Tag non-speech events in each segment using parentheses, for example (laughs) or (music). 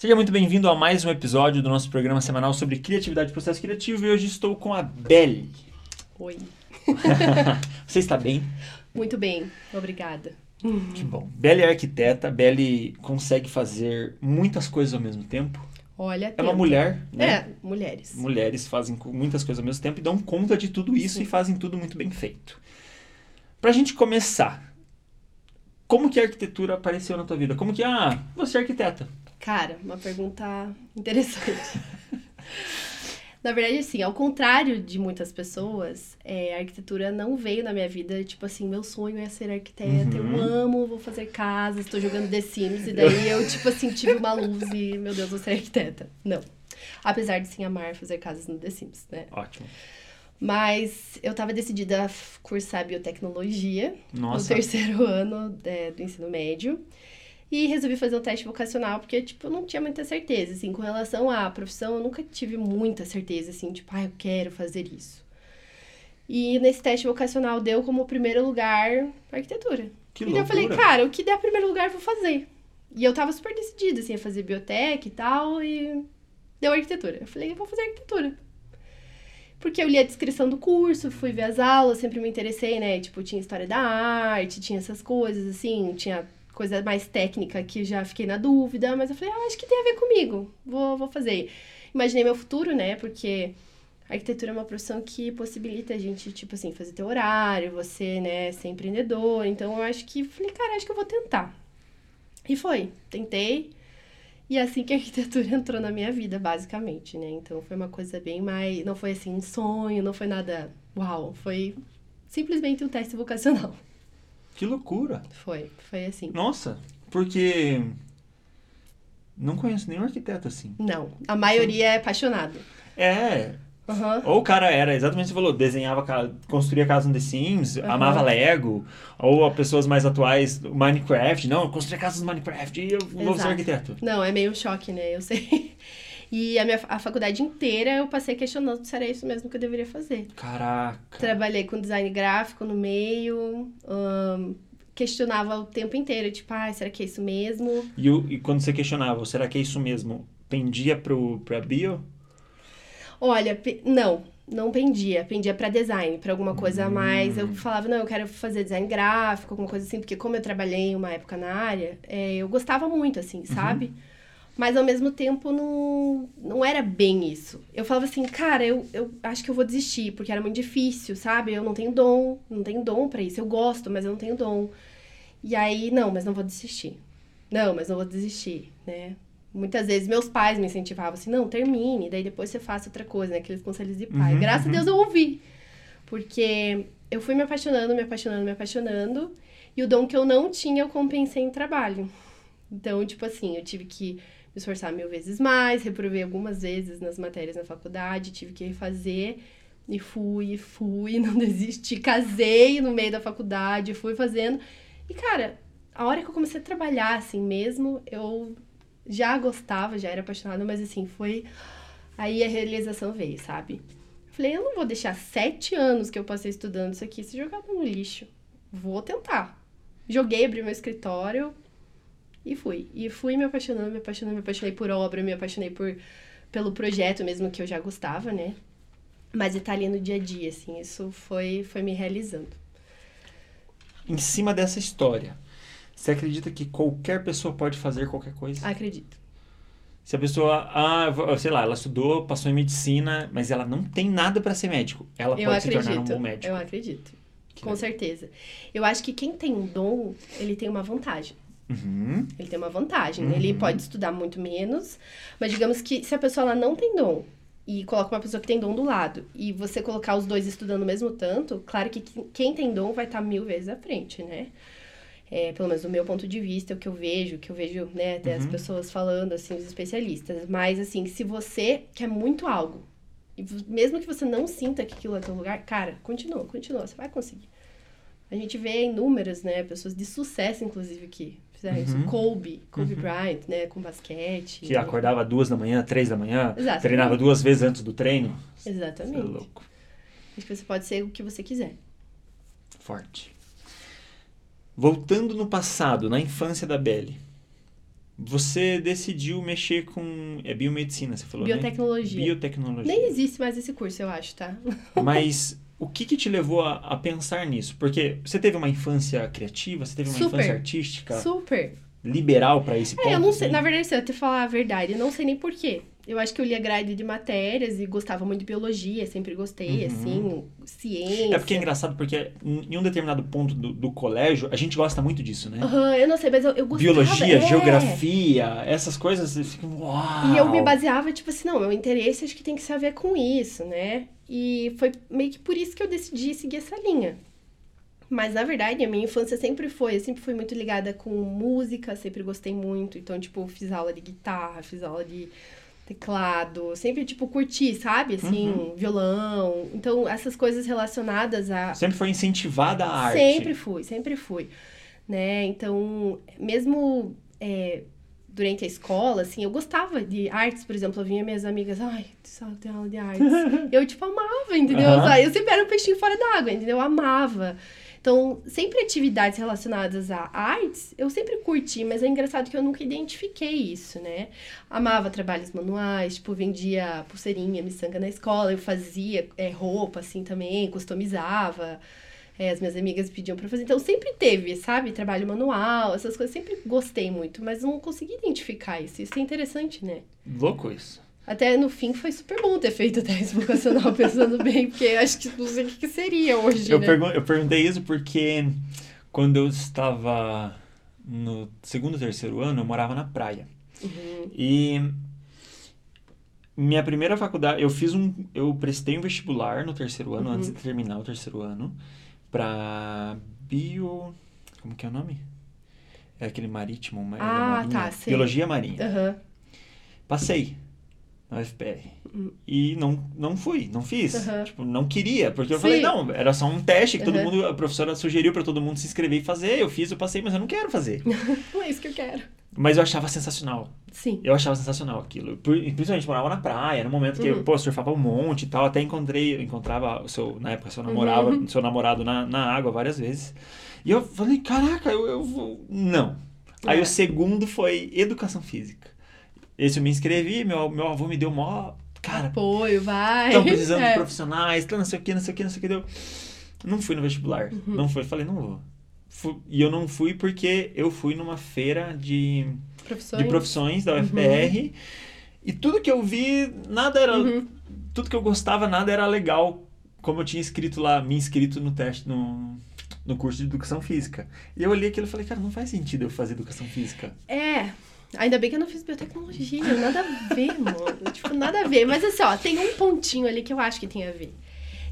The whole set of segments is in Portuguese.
Seja muito bem-vindo a mais um episódio do nosso programa semanal sobre criatividade e processo criativo e hoje estou com a Belle. Oi. (laughs) Você está bem? Muito bem, obrigada. Que bom. Belle é arquiteta, Belle consegue fazer muitas coisas ao mesmo tempo. Olha, É uma tenta. mulher, né? É, mulheres. Mulheres fazem muitas coisas ao mesmo tempo e dão conta de tudo isso Sim. e fazem tudo muito bem feito. Pra gente começar, como que a arquitetura apareceu na tua vida? Como que, ah, você é arquiteta? Cara, uma pergunta interessante. (laughs) Na verdade, assim, ao contrário de muitas pessoas, é, a arquitetura não veio na minha vida, tipo assim, meu sonho é ser arquiteta, Uhum. eu amo, vou fazer casas, tô jogando The Sims, e daí eu, tipo assim, tive uma luz e, meu Deus, vou ser arquiteta. Não. Apesar de sim amar fazer casas no The Sims, né? Ótimo. Mas eu tava decidida a cursar biotecnologia Nossa. no terceiro (laughs) ano é, do ensino médio. E resolvi fazer um teste vocacional, porque, tipo, eu não tinha muita certeza, assim, com relação à profissão, eu nunca tive muita certeza, assim, tipo, ah, eu quero fazer isso. E nesse teste vocacional deu como primeiro lugar arquitetura. Que então eu falei, cara, o que der primeiro lugar eu vou fazer. E eu tava super decidida, assim, a fazer biotec e tal, e deu arquitetura. Eu falei, eu vou fazer arquitetura. Porque eu li a descrição do curso, fui ver as aulas, sempre me interessei, né? Tipo, tinha história da arte, tinha essas coisas, assim, tinha coisa mais técnica que já fiquei na dúvida, mas eu falei, ah, acho que tem a ver comigo, vou, vou fazer. Imaginei meu futuro, né? Porque a arquitetura é uma profissão que possibilita a gente, tipo assim, fazer teu horário, você, né, ser empreendedor. Então eu acho que, falei, cara, acho que eu vou tentar. E foi, tentei. E é assim que a (laughs) arquitetura entrou na minha vida, basicamente, né? Então foi uma coisa bem mais. Não foi assim um sonho, não foi nada. Uau! Foi simplesmente um teste vocacional. Que loucura. Foi, foi assim. Nossa, porque não conheço nenhum arquiteto assim. Não, a maioria é apaixonado. É, Aham. ou o cara era exatamente o que você falou, desenhava, construía casa no The Sims, Aham. amava Lego, ou a pessoas mais atuais, Minecraft, não, construía casas no Minecraft e eu vou ser arquiteto. Não, é meio choque, né? Eu sei. E a minha a faculdade inteira eu passei questionando se era isso mesmo que eu deveria fazer. Caraca. Trabalhei com design gráfico no meio, ahn, questionava o tempo inteiro, tipo, ah, será que é isso mesmo? E, o- e quando você questionava, será que é isso mesmo? Pendia pro, pra bio? Olha, pe- não, não pendia. Pendia pra design, pra alguma coisa a mais. Hum. Eu falava, não, eu quero fazer design gráfico, alguma coisa assim, porque como eu trabalhei uma época na área, é, eu gostava muito, assim, sabe? Mas ao mesmo tempo não, não era bem isso. Eu falava assim, cara, eu, eu acho que eu vou desistir, porque era muito difícil, sabe? Eu não tenho dom, não tenho dom pra isso. Eu gosto, mas eu não tenho dom. E aí, não, mas não vou desistir. Não, mas não vou desistir, né? Muitas vezes meus pais me incentivavam assim, não, termine, daí depois você faça outra coisa, né? Aqueles conselhos de pai. Uhum, Graças uhum. a Deus eu ouvi. Porque eu fui me apaixonando, me apaixonando, me apaixonando. E o dom que eu não tinha, eu compensei em trabalho. Então, tipo assim, eu tive que me esforçar mil vezes mais, reprovei algumas vezes nas matérias na faculdade, tive que refazer. E fui, fui, (laughs) não desisti. Casei no meio da faculdade, fui fazendo. E, cara, a hora que eu comecei a trabalhar, assim mesmo, eu já gostava, já era apaixonada, mas assim, foi. Aí a realização veio, sabe? Falei, eu não vou deixar sete anos que eu passei estudando isso aqui se jogado no lixo. Vou tentar. Joguei, abri meu escritório e fui. E fui me apaixonando, me apaixonando, me apaixonei por obra, me apaixonei por, pelo projeto mesmo que eu já gostava, né? Mas estar ali no dia a dia, assim, isso foi, foi me realizando. Em cima dessa história, você acredita que qualquer pessoa pode fazer qualquer coisa? Acredito. Se a pessoa, ah, sei lá, ela estudou, passou em medicina, mas ela não tem nada pra ser médico, ela eu pode se acredito. tornar um bom médico. Eu acredito. Que Com legal. certeza. Eu acho que quem tem um dom, ele tem uma vantagem. Uhum. Ele tem uma vantagem. Uhum. Ele pode estudar muito menos, mas digamos que se a pessoa ela não tem dom e coloca uma pessoa que tem dom do lado e você colocar os dois estudando o mesmo tanto, claro que quem- tem dom vai estar mil vezes à frente, né? É, pelo menos do meu ponto de vista, o que eu vejo, o que eu vejo, né, até as Uhum. pessoas falando, assim, os especialistas. Mas, assim, se você quer muito algo, e mesmo que você não sinta que aquilo é teu lugar, cara, continua, continua, você vai conseguir. A gente vê inúmeras, né, pessoas de sucesso, inclusive, que fizeram Uhum. isso. Kobe, Kobe Uhum. Bryant, né, com basquete. Que acordava duas da manhã, três da manhã, Exatamente. treinava duas vezes antes do treino. Você é Exatamente. louco. Acho que você pode ser o que você quiser. Forte. Voltando no passado, na infância da Belle, você decidiu mexer com. É biomedicina, você falou, Biotecnologia. né? Biotecnologia. Nem existe mais esse curso, eu acho, tá? Mas (laughs) o que, que te levou a, a pensar nisso? Porque você teve uma infância criativa, você teve uma Super. infância artística, Super. liberal pra esse ponto? É, eu não sei, assim? na verdade, se eu te falar a verdade, eu não sei nem porquê. Eu acho que eu lia grade de matérias e gostava muito de biologia, sempre gostei, Uhum. assim, ciência. É porque é engraçado, porque em um determinado ponto do, do colégio, a gente gosta muito disso, né? Aham, eu não sei, mas eu, eu gostava. Biologia, é. geografia, essas coisas, você fica, uau! E eu me baseava, tipo assim, não, meu interesse acho que tem que ser a ver com isso, né? E foi meio que por isso que eu decidi seguir essa linha. Mas, na verdade, a minha infância sempre foi, eu sempre fui muito ligada com música, sempre gostei muito. Então, tipo, fiz aula de guitarra, fiz aula de teclado, sempre, tipo, curti, sabe? Assim, Uhum. violão. Então, essas coisas relacionadas a, Sempre foi incentivada a arte. Sempre fui, sempre fui. Né? Então, mesmo é, durante a escola, assim, eu gostava de artes, por exemplo, eu vinha minhas amigas, ai, só tem aula de artes. (laughs) eu, tipo, amava, entendeu? Aham. Eu sempre era um peixinho fora d'água, entendeu? Eu amava. Então, sempre atividades relacionadas a artes, eu sempre curti, mas é engraçado que eu nunca identifiquei isso, né? Amava trabalhos manuais, tipo, vendia pulseirinha, miçanga na escola, eu fazia é, roupa, assim, também, customizava. É, as minhas amigas pediam pra fazer. Então, sempre teve, sabe? Trabalho manual, essas coisas. Sempre gostei muito, mas não consegui identificar isso. Isso é interessante, né? Louco isso. Até no fim foi super bom ter feito teste vocacional pensando bem, porque acho que não sei o que seria hoje, Eu, né? pergun eu perguntei isso porque quando eu estava no segundo, terceiro ano, eu morava na praia. Uhum. E minha primeira faculdade, eu fiz um, eu prestei um vestibular no terceiro ano, Uhum. antes de terminar o terceiro ano, pra bio, como que é o nome? É aquele marítimo, ma- Ah, marinha, tá, sei. biologia marinha. Aham. Passei na UFPR. Uhum. E não, não fui, não fiz. Aham. Tipo, não queria, porque eu Sim. falei, não, era só um teste que todo Aham. mundo, a professora sugeriu pra todo mundo se inscrever e fazer. Eu fiz, eu passei, mas eu não quero fazer. (laughs) Não é isso que eu quero. Mas eu achava sensacional. Sim. Eu achava sensacional aquilo. Principalmente morava na praia, no momento que eu, Uhum. pô, surfava um monte e tal. Até encontrei, eu encontrava o seu, na época, seu namorava, Uhum. seu namorado na, na água várias vezes. E eu falei, caraca, eu, eu vou. Não. Aí É. o segundo foi educação física. Esse eu me inscrevi, meu, meu avô me deu mó. Cara, Apoio, vai. estão precisando É. de profissionais, não sei o que, não sei o que, não sei o que. Deu. Não fui no vestibular. Uhum. Não fui. Falei, não vou. Fu- E eu não fui porque eu fui numa feira de Profissões. de profissões da UFPR. E tudo que eu vi, nada era. Uhum. Tudo que eu gostava, nada era legal. Como eu tinha escrito lá, me inscrito no teste, no, no curso de educação física. E eu olhei aquilo e falei, cara, não faz sentido eu fazer educação física. É. Ainda bem que eu não fiz biotecnologia, nada a ver, mano. (laughs) tipo, nada a ver. Mas assim, ó, tem um pontinho ali que eu acho que tem a ver.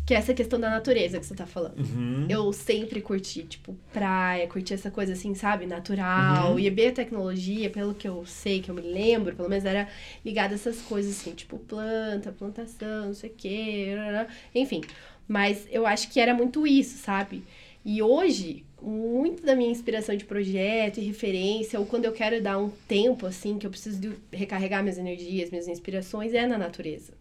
Que é essa questão da natureza que você tá falando. Uhum. Eu sempre curti, tipo, praia, curti essa coisa assim, sabe, natural. Uhum. E a biotecnologia, pelo que eu sei, que eu me lembro, pelo menos era ligada a essas coisas assim, tipo, planta, plantação, não sei o quê, enfim. Mas eu acho que era muito isso, sabe? E hoje, muito da minha inspiração de projeto e referência, ou quando eu quero dar um tempo, assim, que eu preciso de recarregar minhas energias, minhas inspirações, é na natureza.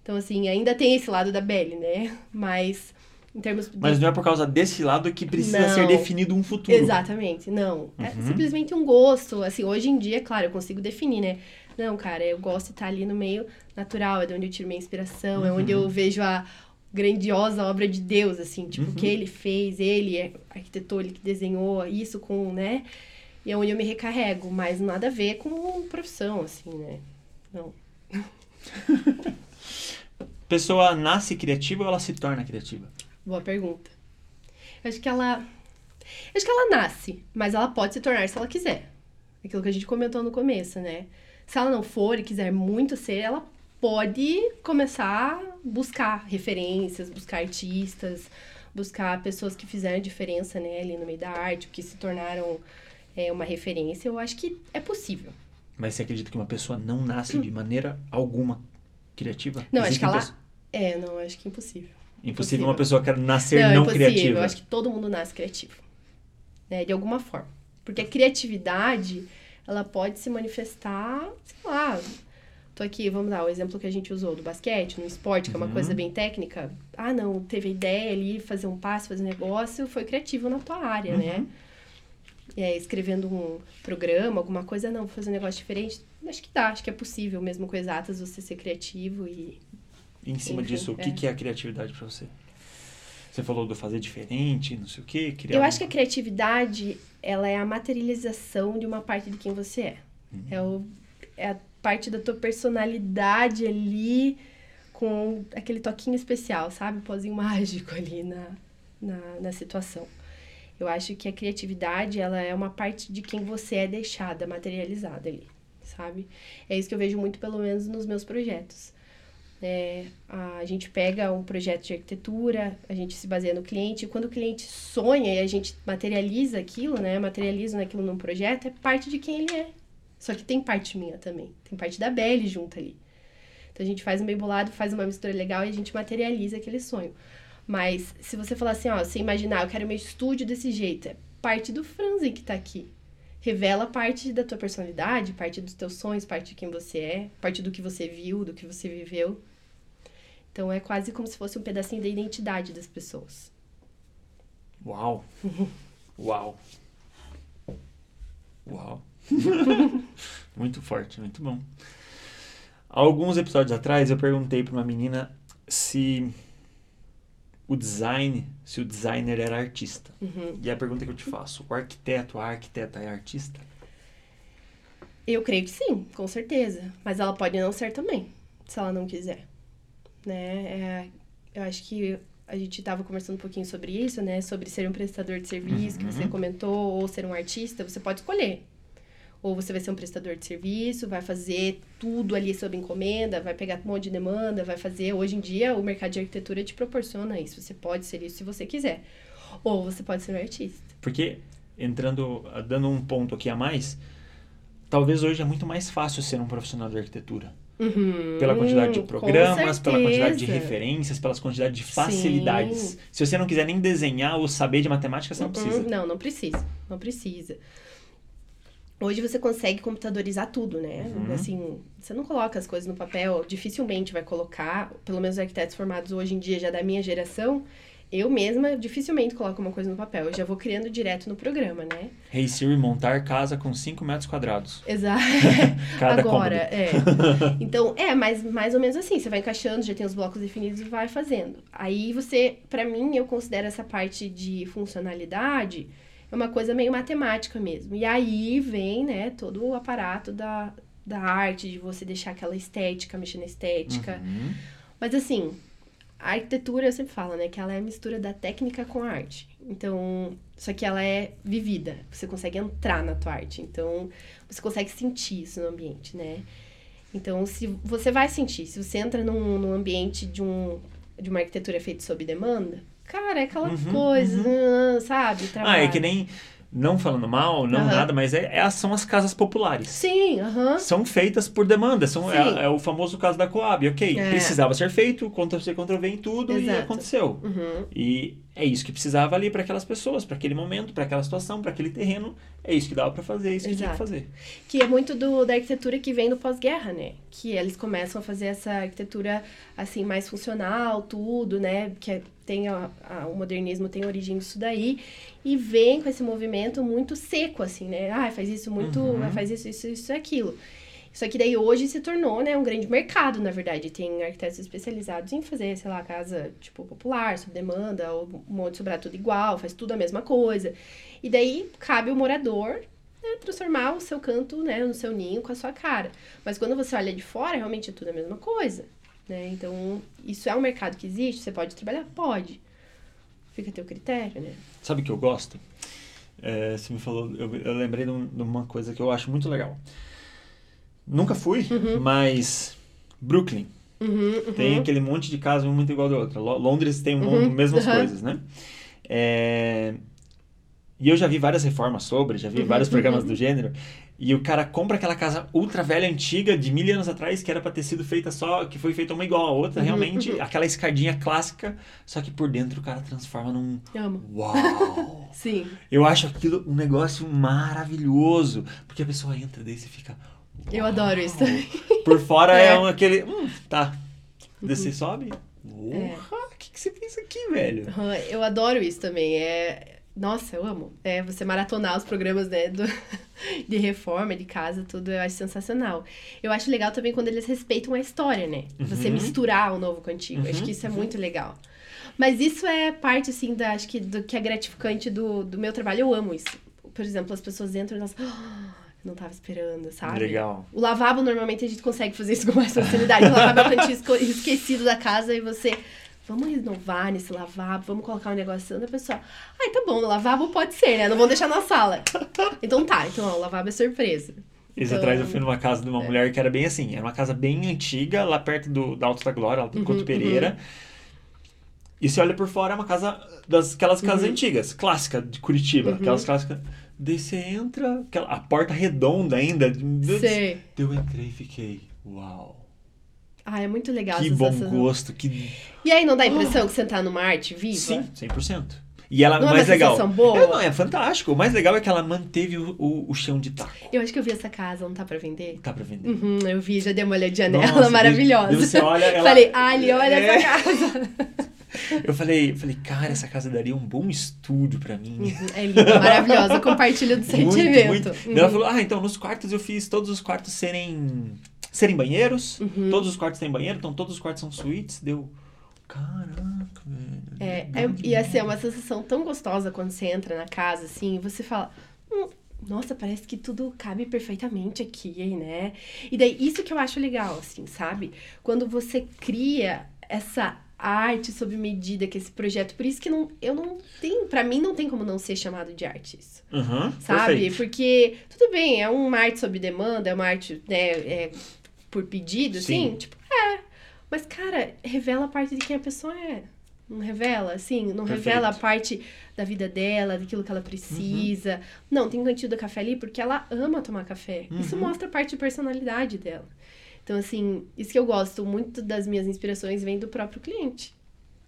Então, assim, ainda tem esse lado da Belle, né? (laughs) Mas, em termos de Mas não é por causa desse lado que precisa Não. ser definido um futuro. Exatamente, não. É Uhum. simplesmente um gosto. Assim, hoje em dia, claro, eu consigo definir, né? Não, cara, eu gosto de estar ali no meio natural, é de onde eu tiro minha inspiração, é onde Uhum. eu vejo a grandiosa obra de Deus, assim, tipo, o Uhum. que ele fez, ele é arquitetou, ele que desenhou isso com, né? E é onde eu me recarrego, mas nada a ver com profissão, assim, né? Não. (laughs) Pessoa nasce criativa ou ela se torna criativa? Boa pergunta. Eu acho que ela. eu Acho que ela nasce, mas ela pode se tornar se ela quiser. Aquilo que a gente comentou no começo, né? Se ela não for e quiser muito ser, ela pode começar buscar referências, buscar artistas, buscar pessoas que fizeram diferença, né, ali no meio da arte, que se tornaram é, uma referência. Eu acho que é possível. Mas você acredita que uma pessoa não nasce de maneira alguma criativa? Não, acho que ela- É, não, acho que é impossível. Impossível impossível. uma pessoa quer nascer não, não, impossível. criativa. Eu acho que todo mundo nasce criativo. Né? De alguma forma. Porque a criatividade, ela pode se manifestar, sei lá. Tô aqui, vamos dar o exemplo que a gente usou do basquete, no esporte, que é uma Uhum. coisa bem técnica. Ah, não, teve ideia ali, fazer um passe, fazer um negócio, foi criativo na tua área, né? Uhum. é, escrevendo um programa, alguma coisa, não, vou fazer um negócio diferente. Acho que dá, acho que é possível, mesmo com exatas, você ser criativo e. E em cima Enfim, disso, o que, é. que é a criatividade pra você? Você falou do fazer diferente, não sei o quê. Criar Eu acho que a criatividade, ela é a materialização de uma parte de quem você é. É, o, é a parte da tua personalidade ali, com aquele toquinho especial, sabe? Um pozinho mágico (laughs) ali na, na, na situação. Eu acho que a criatividade, ela é uma parte de quem você é deixada, materializada ali, sabe? É isso que eu vejo muito, pelo menos, nos meus projetos. É, a gente pega um projeto de arquitetura, a gente se baseia no cliente, e quando o cliente sonha e a gente materializa aquilo, né? Materializa aquilo num projeto, é parte de quem ele é. Só que tem parte minha também. Tem parte da Belly junto ali. Então a gente faz um bem bolado, faz uma mistura legal e a gente materializa aquele sonho. Mas se você falar assim, ó, você imaginar, eu quero meu estúdio desse jeito, é parte do Franzi que tá aqui. Revela parte da tua personalidade, parte dos teus sonhos, parte de quem você é, parte do que você viu, do que você viveu. Então é quase como se fosse um pedacinho da identidade das pessoas. Uau! (laughs) Uau! Uau! (laughs) muito forte, muito bom. Alguns episódios atrás eu perguntei para uma menina se o design, se o designer era artista. Uhum. E a pergunta que eu te faço, o arquiteto, a arquiteta é artista? Eu creio que sim, com certeza. Mas ela pode não ser também, se ela não quiser. Né? É, eu acho que a gente estava conversando um pouquinho sobre isso, né? Sobre ser um prestador de serviço, que você Uhum. comentou, ou ser um artista, você pode escolher. Ou você vai ser um prestador de serviço, vai fazer tudo ali sob encomenda, vai pegar um monte de demanda, vai fazer. Hoje em dia, o mercado de arquitetura te proporciona isso. Você pode ser isso se você quiser. Ou você pode ser um artista. Porque, entrando, dando um ponto aqui a mais, talvez hoje é muito mais fácil ser um profissional de arquitetura. Uhum, Pela quantidade de programas, pela quantidade de referências, pelas quantidade de facilidades. Sim. Se você não quiser nem desenhar ou saber de matemática, você não Uhum, precisa. Não, não precisa. Não precisa. Hoje você consegue computadorizar tudo, né? Uhum. Assim, você não coloca as coisas no papel, dificilmente vai colocar, pelo menos os arquitetos formados hoje em dia, já da minha geração, eu mesma dificilmente coloco uma coisa no papel. Eu já vou criando direto no programa, né? Hey Siri, montar casa com 5 metros quadrados. Exato. (laughs) Cada Agora, é. (laughs) Então, é, mas mais ou menos assim, você vai encaixando, já tem os blocos definidos e vai fazendo. Aí você, pra mim, eu considero essa parte de funcionalidade é uma coisa meio matemática mesmo. E aí vem, né, todo o aparato da, da arte, de você deixar aquela estética, mexer na estética. Uhum. Mas assim, a arquitetura, eu sempre falo, né, que ela é a mistura da técnica com a arte. Então, só que ela é vivida. Você consegue entrar na tua arte. Então, você consegue sentir isso no ambiente, né? Então, se você vai sentir, se você entra num, num ambiente de, um, de uma arquitetura feita sob demanda, cara, é aquela Uhum, coisa, uhum. sabe? Ah, é Trabalho. que nem. Não falando mal, não Aham. nada, mas é, é- são as casas populares. Sim. São feitas por demanda. São, é, é o famoso caso da Coab. Ok, É. precisava ser feito, Ctrl-C, Ctrl-V em tudo e Exato. aconteceu. Uhum. E é isso que precisava ali para aquelas pessoas, para aquele momento, para aquela situação, para aquele terreno. É isso que dava para fazer, é isso que tinha que fazer. Que é muito do, da arquitetura que vem do pós-guerra, né? Que eles começam a fazer essa arquitetura, assim, mais funcional, tudo, né? Que é- tem a, a- o modernismo tem origem disso daí. E vem com esse movimento muito seco, assim, né? Ah, faz isso muito... Uhum. Faz isso, isso, isso aquilo. Só que daí hoje se tornou, né, um grande mercado, na verdade. Tem arquitetos especializados em fazer, sei lá, casa, tipo, popular, sob demanda, ou um monte sobrar tudo igual, faz tudo a mesma coisa. E daí cabe o morador né, transformar o seu canto, né, no seu ninho com a sua cara. Mas quando você olha de fora, realmente é tudo a mesma coisa, né? Então, isso é um mercado que existe? Você pode trabalhar? Pode. Fica a teu critério, né? Sabe o que eu gosto? É, você me falou, eu, eu lembrei de, de uma coisa que eu acho muito legal. Nunca fui, mas Brooklyn Uhum, tem aquele monte de casa muito igual da outra. Lo- Londres tem um Uhum, mesmas aham. coisas, né? É, E eu já vi várias reformas sobre, já vi Uhum, vários programas uhum. do gênero. E o cara compra aquela casa ultra velha, antiga, de mil anos atrás, que era pra ter sido feita só, que foi feita uma igual a outra, Uhum, realmente, uhum. aquela escadinha clássica, só que por dentro o cara transforma num. Amo. Uau! (laughs) Sim. Eu acho aquilo um negócio maravilhoso, porque a pessoa entra daí você fica. Eu adoro isso também. Por fora é, É. um, aquele. Hum, tá. Você sobe? É. Porra, o que, que você fez aqui, velho? Eu adoro isso também. É, Nossa, eu amo. É, você maratonar os programas né, do, (laughs) de reforma, de casa, tudo, eu acho sensacional. Eu acho legal também quando eles respeitam a história, né? Você Uhum. misturar o novo com o antigo. Acho Uhum, que isso é uhum. muito legal. Mas isso é parte, assim, da, acho que do que é gratificante do, do meu trabalho. Eu amo isso. Por exemplo, as pessoas entram e elas. "Ah, eu não tava esperando, sabe? Legal. O lavabo, normalmente, a gente consegue fazer isso com mais facilidade. O lavabo é o cantinho esquecido da casa e você... Vamos renovar nesse lavabo, vamos colocar um negócio da pessoa. Ai, tá bom, o lavabo pode ser, né? Não vão deixar na sala. Então tá, então ó, o lavabo é surpresa. Esse Então- atrás eu fui numa casa de uma É. mulher que era bem assim. Era uma casa bem antiga, lá perto do, da Alto da Glória, lá do Uhum, Couto Pereira. E você olha por fora, é uma casa das aquelas casas Uhum. antigas, clássica de Curitiba. Uhum. Aquelas clássicas. Daí você entra, aquela, a porta redonda ainda. Sei. Eu entrei e fiquei, uau. Ah, é muito legal Que bom sensação. gosto, que... E aí, não dá a impressão que você tá numa arte viva? Sim, 100%. E ela, Não é mais uma legal... boa? É, não, é fantástico. O mais legal é que ela manteve o, o, o chão de taco. Eu acho que eu vi essa casa, não tá pra vender? Tá pra vender. Uhum, eu vi, já dei uma olhadinha Nossa, nela, maravilhosa. daí você olha, ela- (laughs) Falei, Ali, olha É. essa casa. (laughs) Eu falei, falei, cara, essa casa daria um bom estúdio pra mim. Uhum, É linda, maravilhosa. Eu compartilho do (laughs) sentimento. Muito, muito. Uhum. Ela falou, ah, então nos quartos eu fiz todos os quartos serem, serem banheiros. Uhum. Todos os quartos têm banheiro, então todos os quartos são suítes. Deu, caraca, velho. É, é, e demais." assim, é uma sensação tão gostosa quando você entra na casa, assim, e você fala. "Hum, nossa, parece que tudo cabe perfeitamente aqui, né? E daí, isso que eu acho legal, assim, sabe? Quando você cria essa arte sob medida, que esse projeto. Por isso que não, eu não tenho. Pra mim, não tem como não ser chamado de arte isso. Uhum, Sabe? perfeito. Porque, tudo bem, é uma arte sob demanda, é uma arte, né, é, por pedido, assim, Sim. tipo, é. Mas, cara, revela a parte de quem a pessoa é. Não revela, assim, não Perfeito. revela a parte da vida dela, daquilo que ela precisa. Não, tem um cantinho do café ali porque ela ama tomar café. Isso Uhum. mostra parte de personalidade dela. Então, assim, isso que eu gosto muito das minhas inspirações vem do próprio cliente.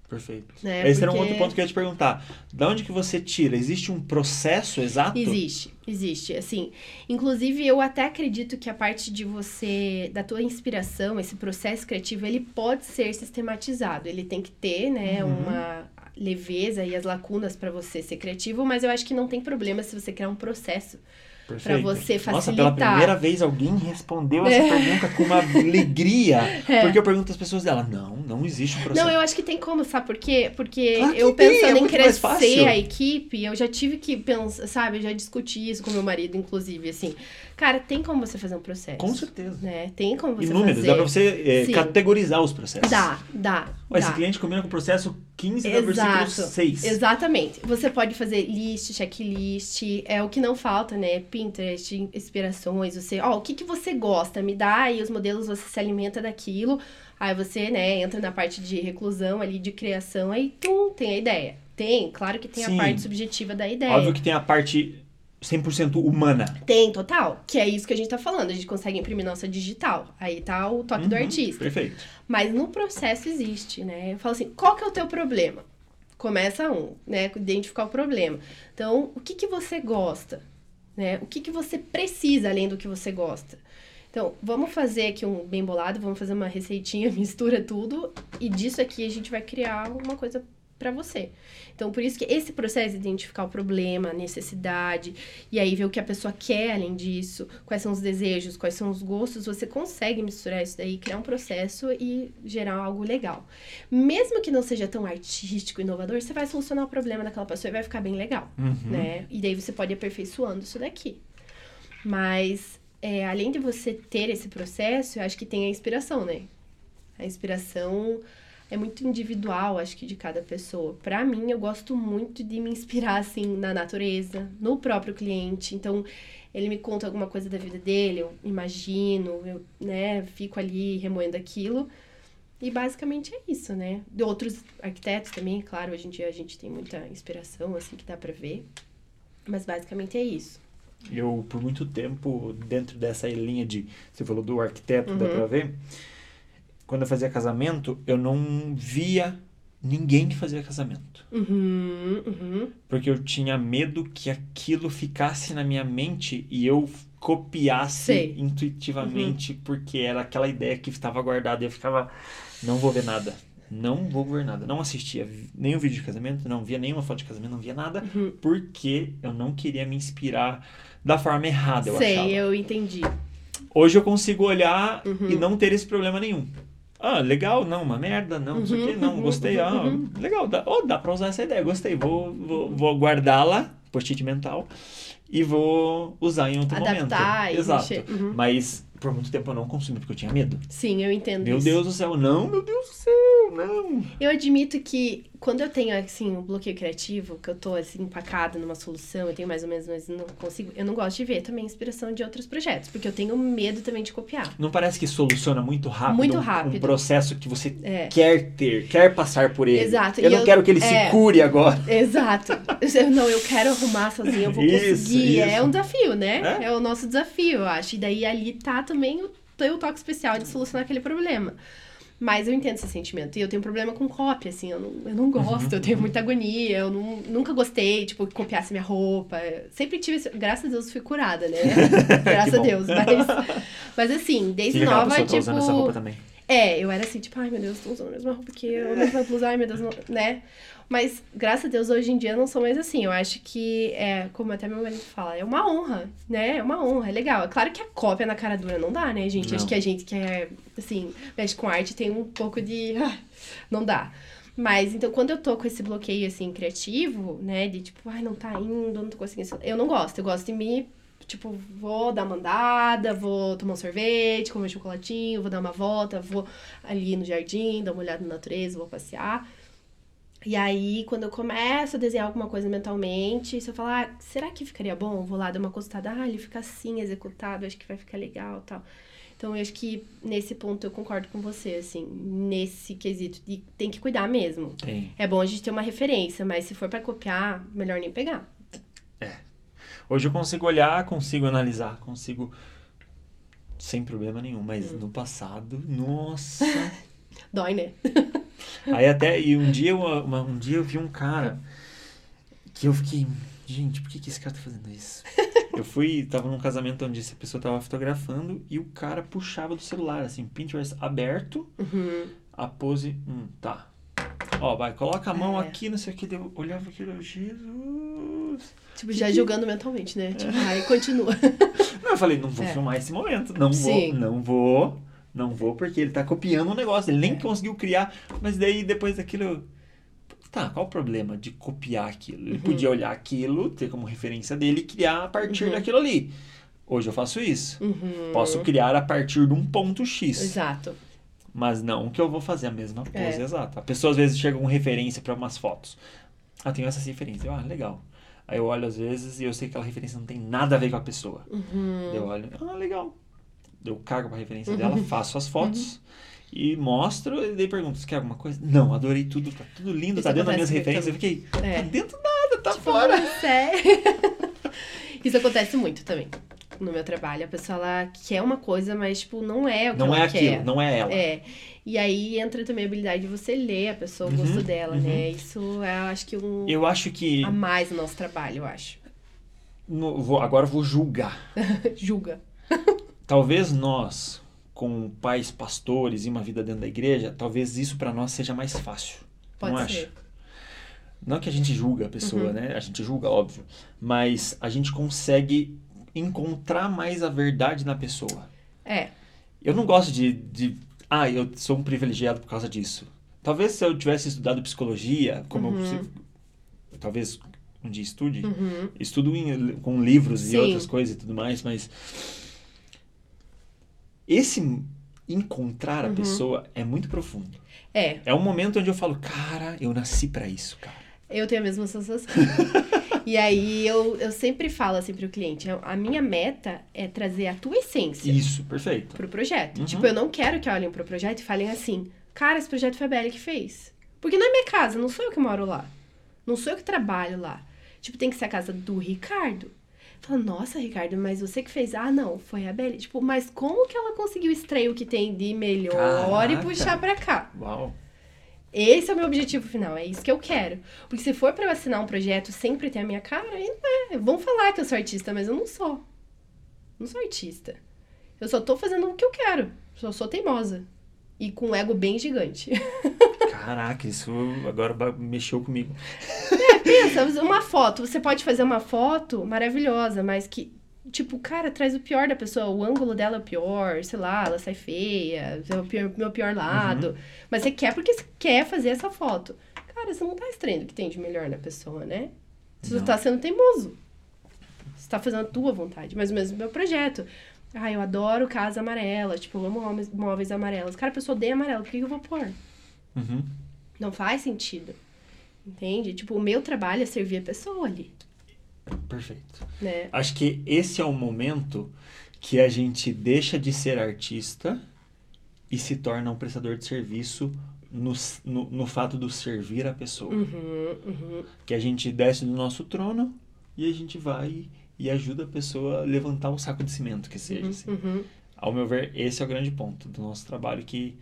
Perfeito. Né? Esse era um Porque- outro ponto que eu ia te perguntar. Da onde que você tira? Existe um processo exato? Existe, existe. Assim, inclusive eu até acredito que a parte de você, da tua inspiração, esse processo criativo, ele pode ser sistematizado. Ele tem que ter, né, Uhum. uma leveza e as lacunas para você ser criativo, mas eu acho que não tem problema se você criar um processo Pra você Nossa, pela facilitar. primeira vez alguém respondeu essa É. pergunta com uma alegria. (laughs) É. Porque eu pergunto às pessoas dela, não, não existe um processo. Não, eu acho que tem como, sabe por quê? Porque Claro eu tem, é pensando em mais fácil. crescer a equipe, eu já tive que pensar, sabe? Eu já discuti isso com meu marido, inclusive, assim. Cara, tem como você fazer um processo. Com certeza. Né? Tem como você Inúmeros, fazer. dá pra você é, categorizar os processos. Dá, dá. Ué, dá. esse cliente combina com o processo 15 no versículo Exato. 6. Exatamente. Você pode fazer list, checklist, é o que não falta, né? Pinterest, inspirações, você, ó, o que que você gosta? Me dá aí os modelos, você se alimenta daquilo. Aí você, né, entra na parte de reclusão ali, de criação, aí tum, tem a ideia. Tem, claro que tem Sim. a parte subjetiva da ideia. Óbvio que tem a parte 100% humana. Tem, total. Que é isso que a gente tá falando. A gente consegue imprimir nossa digital. Aí tá o toque do Uhum, artista. Perfeito. Mas no processo existe, né? Eu falo assim, qual que é o teu problema? Começa um, né? Identificar o problema. Então, o que que você gosta? Né? O que que você precisa além do que você gosta? Então, vamos fazer aqui um bem bolado, vamos fazer uma receitinha, (laughs) mistura tudo e disso aqui a gente vai criar uma coisa pra você. Então, por isso que esse processo de identificar o problema, a necessidade, e aí ver o que a pessoa quer além disso, quais são os desejos, quais são os gostos, você consegue misturar isso daí, criar um processo e gerar algo legal. Mesmo que não seja tão artístico, inovador, você vai solucionar o problema daquela pessoa e vai ficar bem legal, Uhum. né? E daí você pode ir aperfeiçoando isso daqui. Mas, é, além de você ter esse processo, eu acho que tem a inspiração, né? A inspiração é muito individual, acho que de cada pessoa. Pra mim, eu gosto muito de me inspirar assim na natureza, no próprio cliente. Então, ele me conta alguma coisa da vida dele, eu imagino, eu, né, fico ali remoendo aquilo. E basicamente é isso, né? De outros arquitetos também, claro, hoje em dia a gente tem muita inspiração assim que dá pra ver. Mas basicamente é isso. Eu, por muito tempo, dentro dessa linha de. Você falou do arquiteto, dá Uhum. pra ver. Quando eu fazia casamento, eu não via ninguém que fazia casamento. Uhum, uhum. Porque eu tinha medo que aquilo ficasse na minha mente e eu copiasse Sei. intuitivamente, porque era aquela ideia que estava guardada e eu ficava, não vou ver nada. Não vou ver nada. Não assistia nenhum vídeo de casamento, não via nenhuma foto de casamento, não via nada, Uhum. porque eu não queria me inspirar da forma errada, eu Sei, achava. eu entendi. Hoje eu consigo olhar Uhum. e não ter esse problema nenhum. Ah, legal, não, uma merda, não, não sei o Uhum, quê, não, uhum, gostei, ah, uhum. legal, dá, oh, dá pra usar essa ideia, gostei, vou, vou, vou guardá-la, post-it mental, e vou usar em outro Adaptar momento. Exato. Uhum. Mas por muito tempo eu não consumi porque eu tinha medo. Sim, eu entendo Meu isso. Deus do céu, não, meu Deus do céu, não. Eu admito que quando eu tenho, assim, um bloqueio criativo, que eu tô, assim, empacada numa solução, eu tenho mais ou menos, mas não consigo, eu não gosto de ver também inspiração de outros projetos, porque eu tenho medo também de copiar. Não parece que soluciona muito rápido, Muito um- um, rápido. processo que você É. quer ter, quer passar por ele. Exato, Eu e não eu- quero que ele é. se cure agora. (laughs) Exato. Eu, não, eu quero arrumar sozinha, eu vou Isso, conseguir. É isso. um desafio, né? É. É. o nosso desafio, eu acho. E daí ali tá também o teu toque especial de solucionar aquele problema. Mas eu entendo esse sentimento. E eu tenho problema com cópia, assim. Eu não, eu não gosto, eu tenho muita agonia. Eu não- nunca gostei, tipo, que copiasse minha roupa. Sempre tive... esse- Graças a Deus fui curada, né? (laughs) Graças a. Deus. Mas, mas assim, desde nova, tipo... tá usando essa roupa também. É, eu era assim, tipo, ai meu Deus, tô usando a mesma roupa que eu, a mesma blusa, ai meu Deus, não- né? Mas, graças a Deus, hoje em dia eu não sou mais assim. Eu acho que, é, como até meu marido fala, é uma honra, né? É uma honra, é legal. É claro que a cópia na cara dura não dá, né, gente? Não. Acho que a gente que é, assim, mexe com arte tem um pouco de. (laughs) ah, não dá. Mas, então, quando eu tô com esse bloqueio, assim, criativo, né? De tipo, ai, não tá indo, não tô conseguindo. Eu não gosto. Eu gosto de me Tipo, vou dar uma andada, vou tomar um sorvete, comer um chocolatinho, vou dar uma volta, vou ali no jardim, dar uma olhada na natureza, vou passear. E aí, quando eu começo a desenhar alguma coisa mentalmente, se eu falar, ah, será que ficaria bom? Vou lá dar uma costada, ah, ele fica assim, executado, acho que vai ficar legal tal. Então, eu acho que nesse ponto eu concordo com você, assim, nesse quesito de tem que cuidar mesmo. Tem. É bom a gente ter uma referência, mas se for pra copiar, melhor nem pegar. Hoje eu consigo olhar, consigo analisar, consigo. Sem problema nenhum. Mas Hum. no passado, nossa. (laughs) Dói, né? (laughs) Aí até. E um dia, eu, uma- um dia eu vi um cara que eu fiquei. Gente, por que, que esse cara tá fazendo isso? (laughs) Eu fui, tava num casamento onde essa pessoa tava fotografando e o cara puxava do celular, assim, Pinterest aberto, Uhum. a pose. Hum, tá. Ó, vai, coloca a mão É. aqui, não sei o que. Eu olhava aquilo, Jesus. Tipo, já julgando mentalmente, né? Tipo, aí continua. (laughs) Não, eu falei, não vou É. filmar esse momento. Não Sim. vou, não vou, não vou, porque ele tá copiando um negócio. Ele nem É. conseguiu criar. Mas daí, depois daquilo. Tá, qual o problema de copiar aquilo? Ele Uhum. podia olhar aquilo, ter como referência dele e criar a partir Uhum. daquilo ali. Hoje eu faço isso. Uhum. Posso criar a partir de um ponto X. Exato. Mas não que eu vou fazer a mesma pose É. exata. A pessoa às vezes chega com referência para umas fotos. Ah, tenho essa referência. Ah, legal. Aí eu olho às vezes e eu sei que aquela referência não tem nada a ver com a pessoa. Uhum. Eu olho, ah, legal. Eu cago pra referência dela, faço as fotos e mostro, e daí pergunto, você quer alguma coisa? Não, adorei tudo, tá tudo lindo, Isso tá dentro das minhas referências. Eu fiquei, É. tá dentro nada, tá Tipo, fora. "Ah, (laughs) sério? Isso acontece muito também no meu trabalho. A pessoa ela quer uma coisa, mas tipo, não é o que Não ela é aquilo, quer. não é ela. É. E aí entra também a habilidade de você ler a pessoa, o Uhum, gosto dela, uhum. né? Isso é, eu acho que um Eu acho que. a mais no nosso trabalho, eu acho. no- vou- agora eu vou julgar. (laughs) Julga. (laughs) Talvez nós, com pais pastores e uma vida dentro da igreja, talvez isso pra nós seja mais fácil. Pode não ser. acha? Não que a gente julga a pessoa, Uhum. né? A gente julga, óbvio. Mas a gente consegue encontrar mais a verdade na pessoa. É. Eu não gosto de, de. Ah, eu sou um privilegiado por causa disso. Talvez se eu tivesse estudado psicologia, como Uhum. eu. Talvez um dia estude. Uhum. Estudo em- com livros e Sim. outras coisas e tudo mais, mas. Esse encontrar a Uhum. pessoa é muito profundo. É, É um momento onde eu falo, cara, eu nasci pra isso, cara. eu tenho a mesma sensação. (laughs) e aí eu, eu sempre falo assim pro cliente, a minha meta é trazer a tua essência. Isso, perfeito. pro projeto. Uhum. Tipo, eu não quero que olhem pro projeto e falem assim, cara, esse projeto foi a Belle que fez. Porque não é minha casa, não sou eu que moro lá. Não sou eu que trabalho lá. Tipo, tem que ser a casa do Ricardo. Fala, nossa, Ricardo, mas você que fez. Ah, não, foi a Belle. Tipo, mas como que ela conseguiu extrair o que tem de melhor e Caraca. puxar pra cá? Uau. Esse é o meu objetivo final, é isso que eu quero. Porque se for pra eu assinar um projeto sempre ter a minha cara, aí não é. Vão falar que eu sou artista, mas eu não sou. Não sou artista. Eu só tô fazendo o que eu quero. Só sou teimosa. E com um ego bem gigante. (laughs) Caraca, isso agora mexeu comigo. Pensa, uma foto. Você pode fazer uma foto maravilhosa, mas que, tipo, cara, traz o pior da pessoa. O ângulo dela é o pior, sei lá, ela sai feia, é o pior- meu pior lado. Mas você quer porque você quer fazer essa foto. Cara, você não tá extraindo o que tem de melhor na pessoa, né? Você Não. tá sendo teimoso. Você tá fazendo a tua vontade. Mas mesmo meu projeto. Ah, eu adoro casa amarela. Tipo, eu amo móveis- móveis amarelos. Cara, a pessoa odeia amarelo. Por que que eu vou pôr? Uhum. Não faz sentido. Entende? Tipo, o meu trabalho é servir a pessoa ali, Perfeito. né? Acho que esse é o momento que a gente deixa de ser artista e se torna um prestador de serviço no, no, no fato do servir a pessoa. Uhum, uhum. Que a gente desce do nosso trono e a gente vai e ajuda a pessoa a levantar um saco de cimento, que seja. assim. Uhum. Ao meu ver, esse é o grande ponto do nosso trabalho, que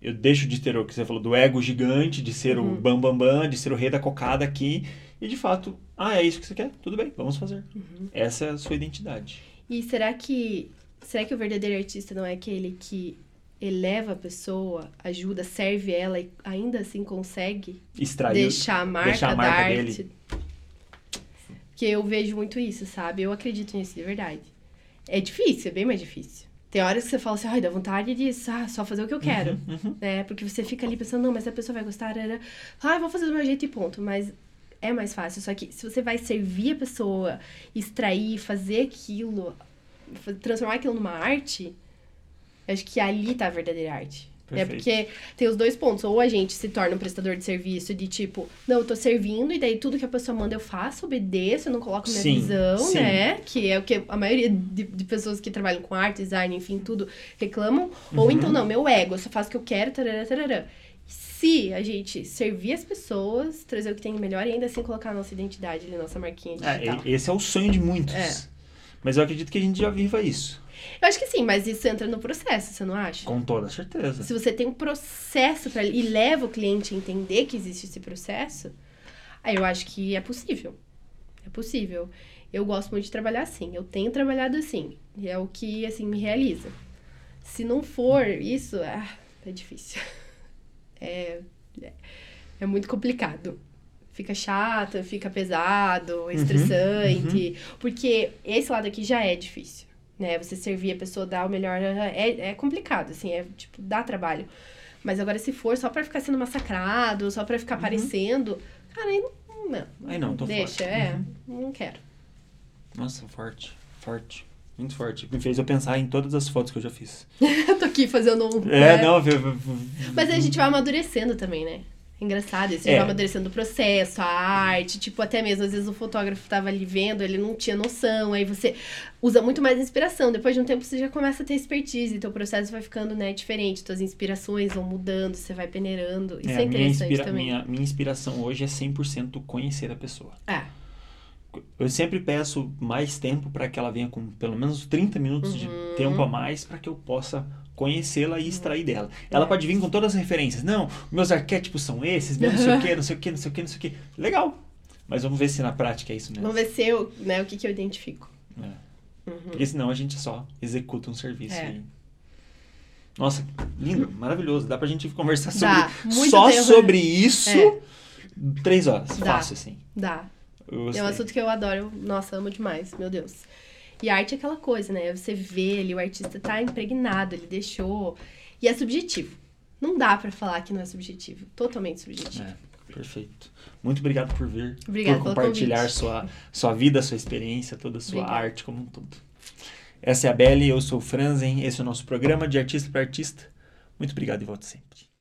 eu deixo de ter o que você falou, do ego gigante, de ser Uhum. o bam bam bam, de ser o rei da cocada aqui, e de fato, ah, é isso que você quer? Tudo bem, vamos fazer. Uhum. Essa é a sua identidade. E será que será que o verdadeiro artista não é aquele que eleva a pessoa, ajuda, serve ela e ainda assim consegue Extrair. deixar a marca, deixar a da marca arte? dele. Porque eu vejo muito isso, sabe? Eu acredito nisso de verdade. É difícil, é bem mais difícil. Tem horas que você fala assim, ai, dá vontade de ah, só fazer o que eu quero. Uhum, uhum. né? Porque você fica ali pensando, não, mas a pessoa vai gostar, era, ah, vou fazer do meu jeito e ponto. Mas é mais fácil. Só que se você vai servir a pessoa, extrair, fazer aquilo, transformar aquilo numa arte, acho que ali tá a verdadeira arte. É porque tem os dois pontos. Ou a gente se torna um prestador de serviço de tipo, não, eu tô servindo, e daí tudo que a pessoa manda eu faço, obedeço, eu não coloco minha Sim, visão, sim. né? Que é o que a maioria de, de pessoas que trabalham com arte, design, enfim, tudo reclamam. Ou Uhum. então, não, meu ego, eu só faço o que eu quero, tarará, tarará. Se a gente servir as pessoas, trazer o que tem de melhor e ainda assim colocar a nossa identidade ali, nossa marquinha digital. É, esse é o sonho de muitos. É. Mas eu acredito que a gente já viva isso. Eu acho que sim, mas isso entra no processo, você não acha? Com toda certeza. Se você tem um processo para e leva o cliente a entender que existe esse processo, aí eu acho que é possível. É possível. Eu gosto muito de trabalhar assim. Eu tenho trabalhado assim. E é o que, assim, me realiza. Se não for isso, ah, é difícil. (laughs) É, é, é muito complicado. Fica chato, fica pesado, é estressante. Porque esse lado aqui já é difícil né? Você servir a pessoa, dar o melhor, é, é complicado, assim, é, tipo, dá trabalho. Mas agora, se for só pra ficar sendo massacrado, só pra ficar aparecendo, cara, aí não, não, Aí não, tô deixa, fora. é, Uhum. não quero. Nossa, forte. Forte. Muito forte. Me fez eu pensar em todas as fotos que eu já fiz. Eu (laughs) tô aqui fazendo um... É, né? não, viu. Mas aí a gente vai amadurecendo também, né? É Engraçado, isso, a gente É. vai amadurecendo o processo, a arte, tipo, até mesmo, às vezes o fotógrafo tava ali vendo, ele não tinha noção, aí você usa muito mais inspiração, depois de um tempo você já começa a ter expertise, teu processo vai ficando, né, diferente, tuas inspirações vão mudando, você vai peneirando, isso é, É, minha, interessante inspira- também. minha, minha inspiração hoje é 100% conhecer a pessoa. É, Eu sempre peço mais tempo para que ela venha com pelo menos 30 minutos Uhum. de tempo a mais para que eu possa conhecê-la e extrair dela. Ela É. pode vir com todas as referências. Não, meus arquétipos são esses, meu não sei o que, não sei o que, não sei o que, não sei o que. Legal. Mas vamos ver se na prática é isso mesmo. vamos ver se eu, né, o que que eu identifico. É. Uhum. Porque senão a gente só executa um serviço. É. e- Nossa, lindo, maravilhoso. Dá pra gente conversar sobre Dá, só né? sobre isso É. três horas. Dá. Fácil, assim. Dá. É um assunto que eu adoro, nossa, amo demais, meu Deus. E arte é aquela coisa, né? Você vê ali, o artista tá impregnado, ele deixou. E é subjetivo. Não dá pra falar que não é subjetivo. Totalmente subjetivo. É, perfeito. Muito obrigado por vir. Por compartilhar sua, sua vida, sua experiência, toda a sua Obrigada. arte como um todo. Essa é a Belle, eu sou o Franzen, esse é o nosso programa de artista para artista. Muito obrigado e volte sempre.